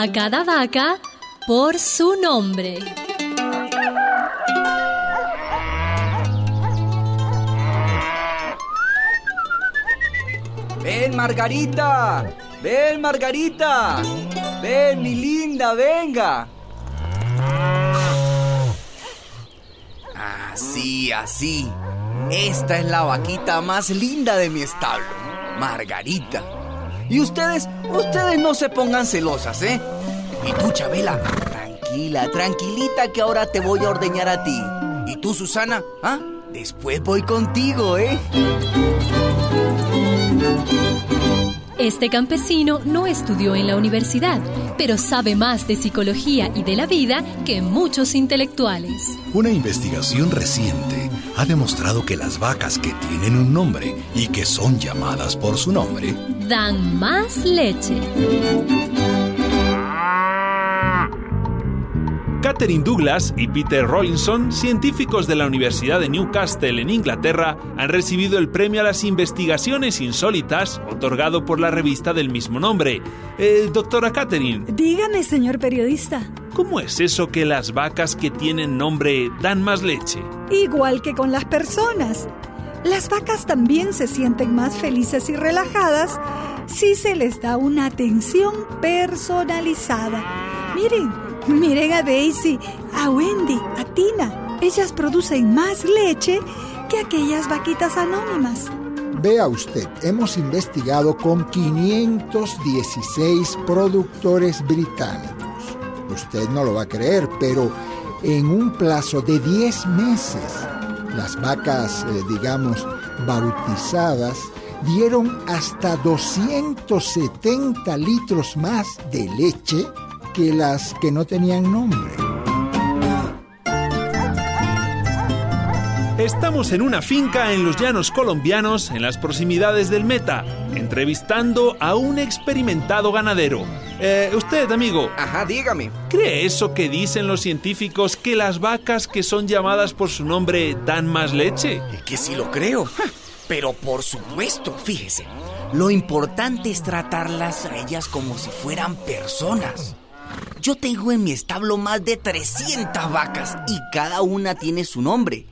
A cada vaca por su nombre. Ven, Margarita. Ven, Margarita. Ven, mi linda, venga. Así, así. Esta es la vaquita más linda de mi establo, Margarita. Y ustedes, ustedes no se pongan celosas, ¿eh? Y tú, Chabela, tranquila, tranquilita que ahora te voy a ordeñar a ti. Y tú, Susana, ¿ah? Después voy contigo, ¿eh? Este campesino no estudió en la universidad, pero sabe más de psicología y de la vida que muchos intelectuales. Una investigación reciente ha demostrado que las vacas que tienen un nombre y que son llamadas por su nombre dan más leche. Catherine Douglas y Peter Rawlinson, científicos de la Universidad de Newcastle en Inglaterra, han recibido el premio a las investigaciones insólitas otorgado por la revista del mismo nombre. Eh, doctora Catherine. Dígame, señor periodista. ¿Cómo es eso que las vacas que tienen nombre dan más leche? Igual que con las personas. Las vacas también se sienten más felices y relajadas si se les da una atención personalizada. Miren, miren a Daisy, a Wendy, a Tina. Ellas producen más leche que aquellas vaquitas anónimas. Vea usted, hemos investigado con 516 productores británicos. Usted no lo va a creer, pero en un plazo de 10 meses, las vacas, eh, digamos, bautizadas, dieron hasta 270 litros más de leche que las que no tenían nombre. Estamos en una finca en los llanos colombianos, en las proximidades del Meta, entrevistando a un experimentado ganadero. Eh, usted, amigo. Ajá, dígame. ¿Cree eso que dicen los científicos que las vacas que son llamadas por su nombre dan más leche? Que sí lo creo. Pero por supuesto, fíjese. Lo importante es tratarlas a ellas como si fueran personas. Yo tengo en mi establo más de 300 vacas y cada una tiene su nombre.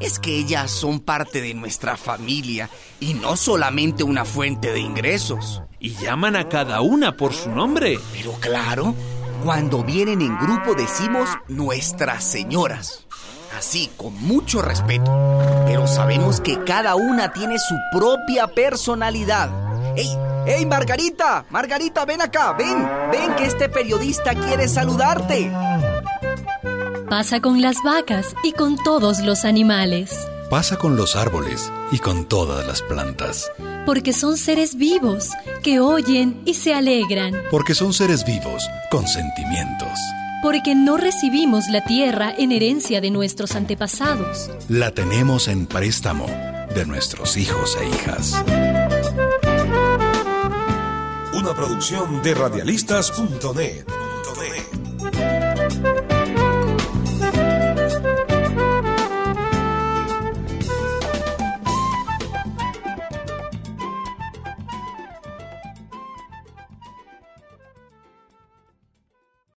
Es que ellas son parte de nuestra familia y no solamente una fuente de ingresos. ¿Y llaman a cada una por su nombre? Pero claro, cuando vienen en grupo decimos nuestras señoras. Así, con mucho respeto. Pero sabemos que cada una tiene su propia personalidad. ¡Ey! ¡Ey, Margarita! Margarita, ven acá, ven. Ven que este periodista quiere saludarte. Pasa con las vacas y con todos los animales. Pasa con los árboles y con todas las plantas. Porque son seres vivos que oyen y se alegran. Porque son seres vivos con sentimientos. Porque no recibimos la tierra en herencia de nuestros antepasados. La tenemos en préstamo de nuestros hijos e hijas. Una producción de radialistas.net.